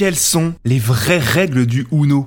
Quelles sont les vraies règles du Uno?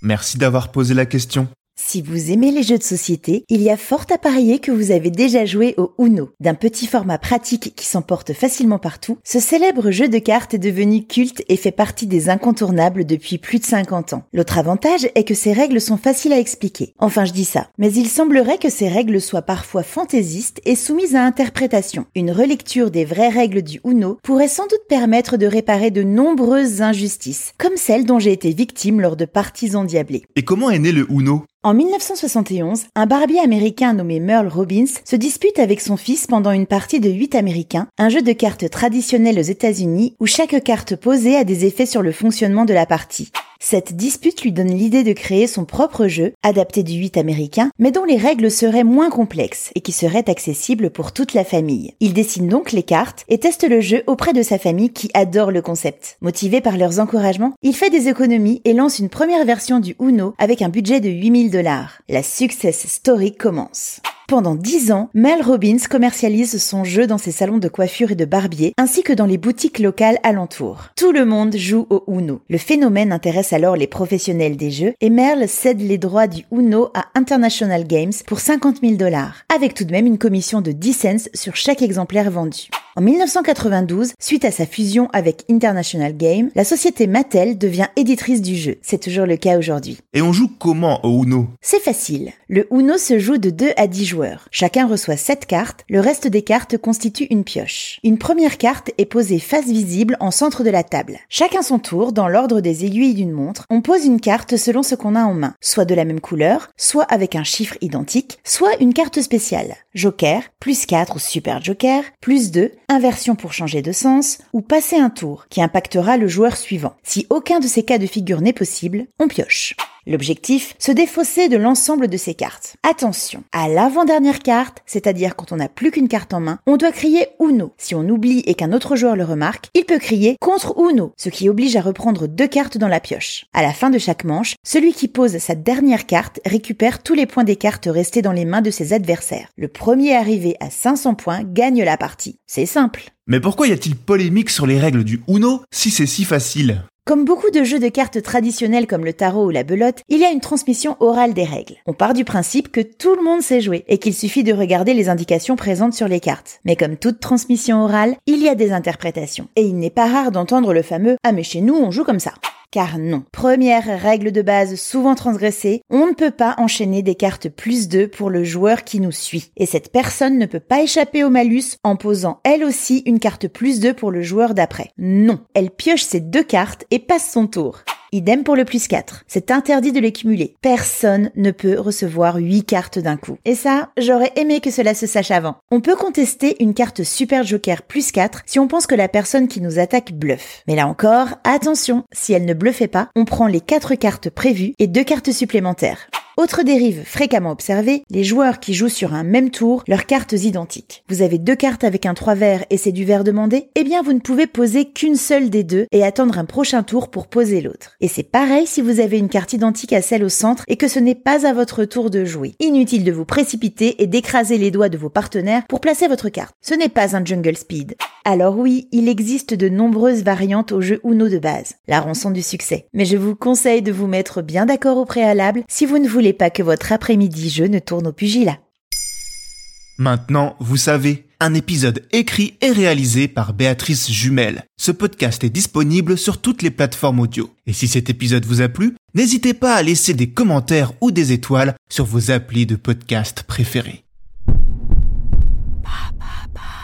Merci d'avoir posé la question. Si vous aimez les jeux de société, il y a fort à parier que vous avez déjà joué au Uno. D'un petit format pratique qui s'emporte facilement partout, ce célèbre jeu de cartes est devenu culte et fait partie des incontournables depuis plus de 50 ans. L'autre avantage est que ces règles sont faciles à expliquer. Enfin, je dis ça. Mais il semblerait que ces règles soient parfois fantaisistes et soumises à interprétation. Une relecture des vraies règles du Uno pourrait sans doute permettre de réparer de nombreuses injustices, comme celle dont j'ai été victime lors de parties endiablées. Et comment est né le Uno? En 1971, un barbier américain nommé Merle Robbins se dispute avec son fils pendant une partie de 8 américains, un jeu de cartes traditionnel aux États-Unis où chaque carte posée a des effets sur le fonctionnement de la partie. Cette dispute lui donne l'idée de créer son propre jeu, adapté du 8 américain, mais dont les règles seraient moins complexes et qui serait accessible pour toute la famille. Il dessine donc les cartes et teste le jeu auprès de sa famille qui adore le concept. Motivé par leurs encouragements, il fait des économies et lance une première version du Uno avec un budget de 8000 dollars. La success story commence. Pendant dix ans, Mel Robbins commercialise son jeu dans ses salons de coiffure et de barbier, ainsi que dans les boutiques locales alentours. Tout le monde joue au Uno. Le phénomène intéresse alors les professionnels des jeux et Merle cède les droits du Uno à International Games pour 50 000 dollars, avec tout de même une commission de 10 cents sur chaque exemplaire vendu. En 1992, suite à sa fusion avec International Game, la société Mattel devient éditrice du jeu. C'est toujours le cas aujourd'hui. Et on joue comment au Uno? C'est facile. Le Uno se joue de 2 à 10 joueurs. Chacun reçoit 7 cartes, le reste des cartes constitue une pioche. Une première carte est posée face visible en centre de la table. Chacun son tour, dans l'ordre des aiguilles d'une montre, on pose une carte selon ce qu'on a en main, soit de la même couleur, soit avec un chiffre identique, soit une carte spéciale. Joker, plus 4 ou super joker, plus 2, inversion pour changer de sens, ou passer un tour qui impactera le joueur suivant. Si aucun de ces cas de figure n'est possible, on pioche. L'objectif, se défausser de l'ensemble de ces cartes. Attention, à l'avant-dernière carte, c'est-à-dire quand on n'a plus qu'une carte en main, on doit crier Uno. Si on oublie et qu'un autre joueur le remarque, il peut crier contre Uno, ce qui oblige à reprendre deux cartes dans la pioche. À la fin de chaque manche, celui qui pose sa dernière carte récupère tous les points des cartes restées dans les mains de ses adversaires. Le premier arrivé à 500 points gagne la partie. C'est simple. Mais pourquoi y a-t-il polémique sur les règles du Uno si c'est si facile? Comme beaucoup de jeux de cartes traditionnels comme le tarot ou la belote, il y a une transmission orale des règles. On part du principe que tout le monde sait jouer et qu'il suffit de regarder les indications présentes sur les cartes. Mais comme toute transmission orale, il y a des interprétations. Et il n'est pas rare d'entendre le fameux ⁇ Ah mais chez nous on joue comme ça ⁇ car non. Première règle de base souvent transgressée, on ne peut pas enchaîner des cartes plus 2 pour le joueur qui nous suit. Et cette personne ne peut pas échapper au malus en posant elle aussi une carte plus 2 pour le joueur d'après. Non, elle pioche ses deux cartes et passe son tour. Idem pour le plus 4. C'est interdit de les cumuler. Personne ne peut recevoir 8 cartes d'un coup. Et ça, j'aurais aimé que cela se sache avant. On peut contester une carte Super Joker plus 4 si on pense que la personne qui nous attaque bluffe. Mais là encore, attention, si elle ne bluffait pas, on prend les 4 cartes prévues et 2 cartes supplémentaires. Autre dérive fréquemment observée, les joueurs qui jouent sur un même tour leurs cartes identiques. Vous avez deux cartes avec un 3 vert et c'est du vert demandé? Eh bien vous ne pouvez poser qu'une seule des deux et attendre un prochain tour pour poser l'autre. Et c'est pareil si vous avez une carte identique à celle au centre et que ce n'est pas à votre tour de jouer. Inutile de vous précipiter et d'écraser les doigts de vos partenaires pour placer votre carte. Ce n'est pas un jungle speed. Alors oui, il existe de nombreuses variantes au jeu Uno de base, la rançon du succès. Mais je vous conseille de vous mettre bien d'accord au préalable si vous ne voulez pas que votre après-midi jeu ne tourne au pugilat. Maintenant, vous savez, un épisode écrit et réalisé par Béatrice Jumel. Ce podcast est disponible sur toutes les plateformes audio. Et si cet épisode vous a plu, n'hésitez pas à laisser des commentaires ou des étoiles sur vos applis de podcast préférés. Ba, ba, ba.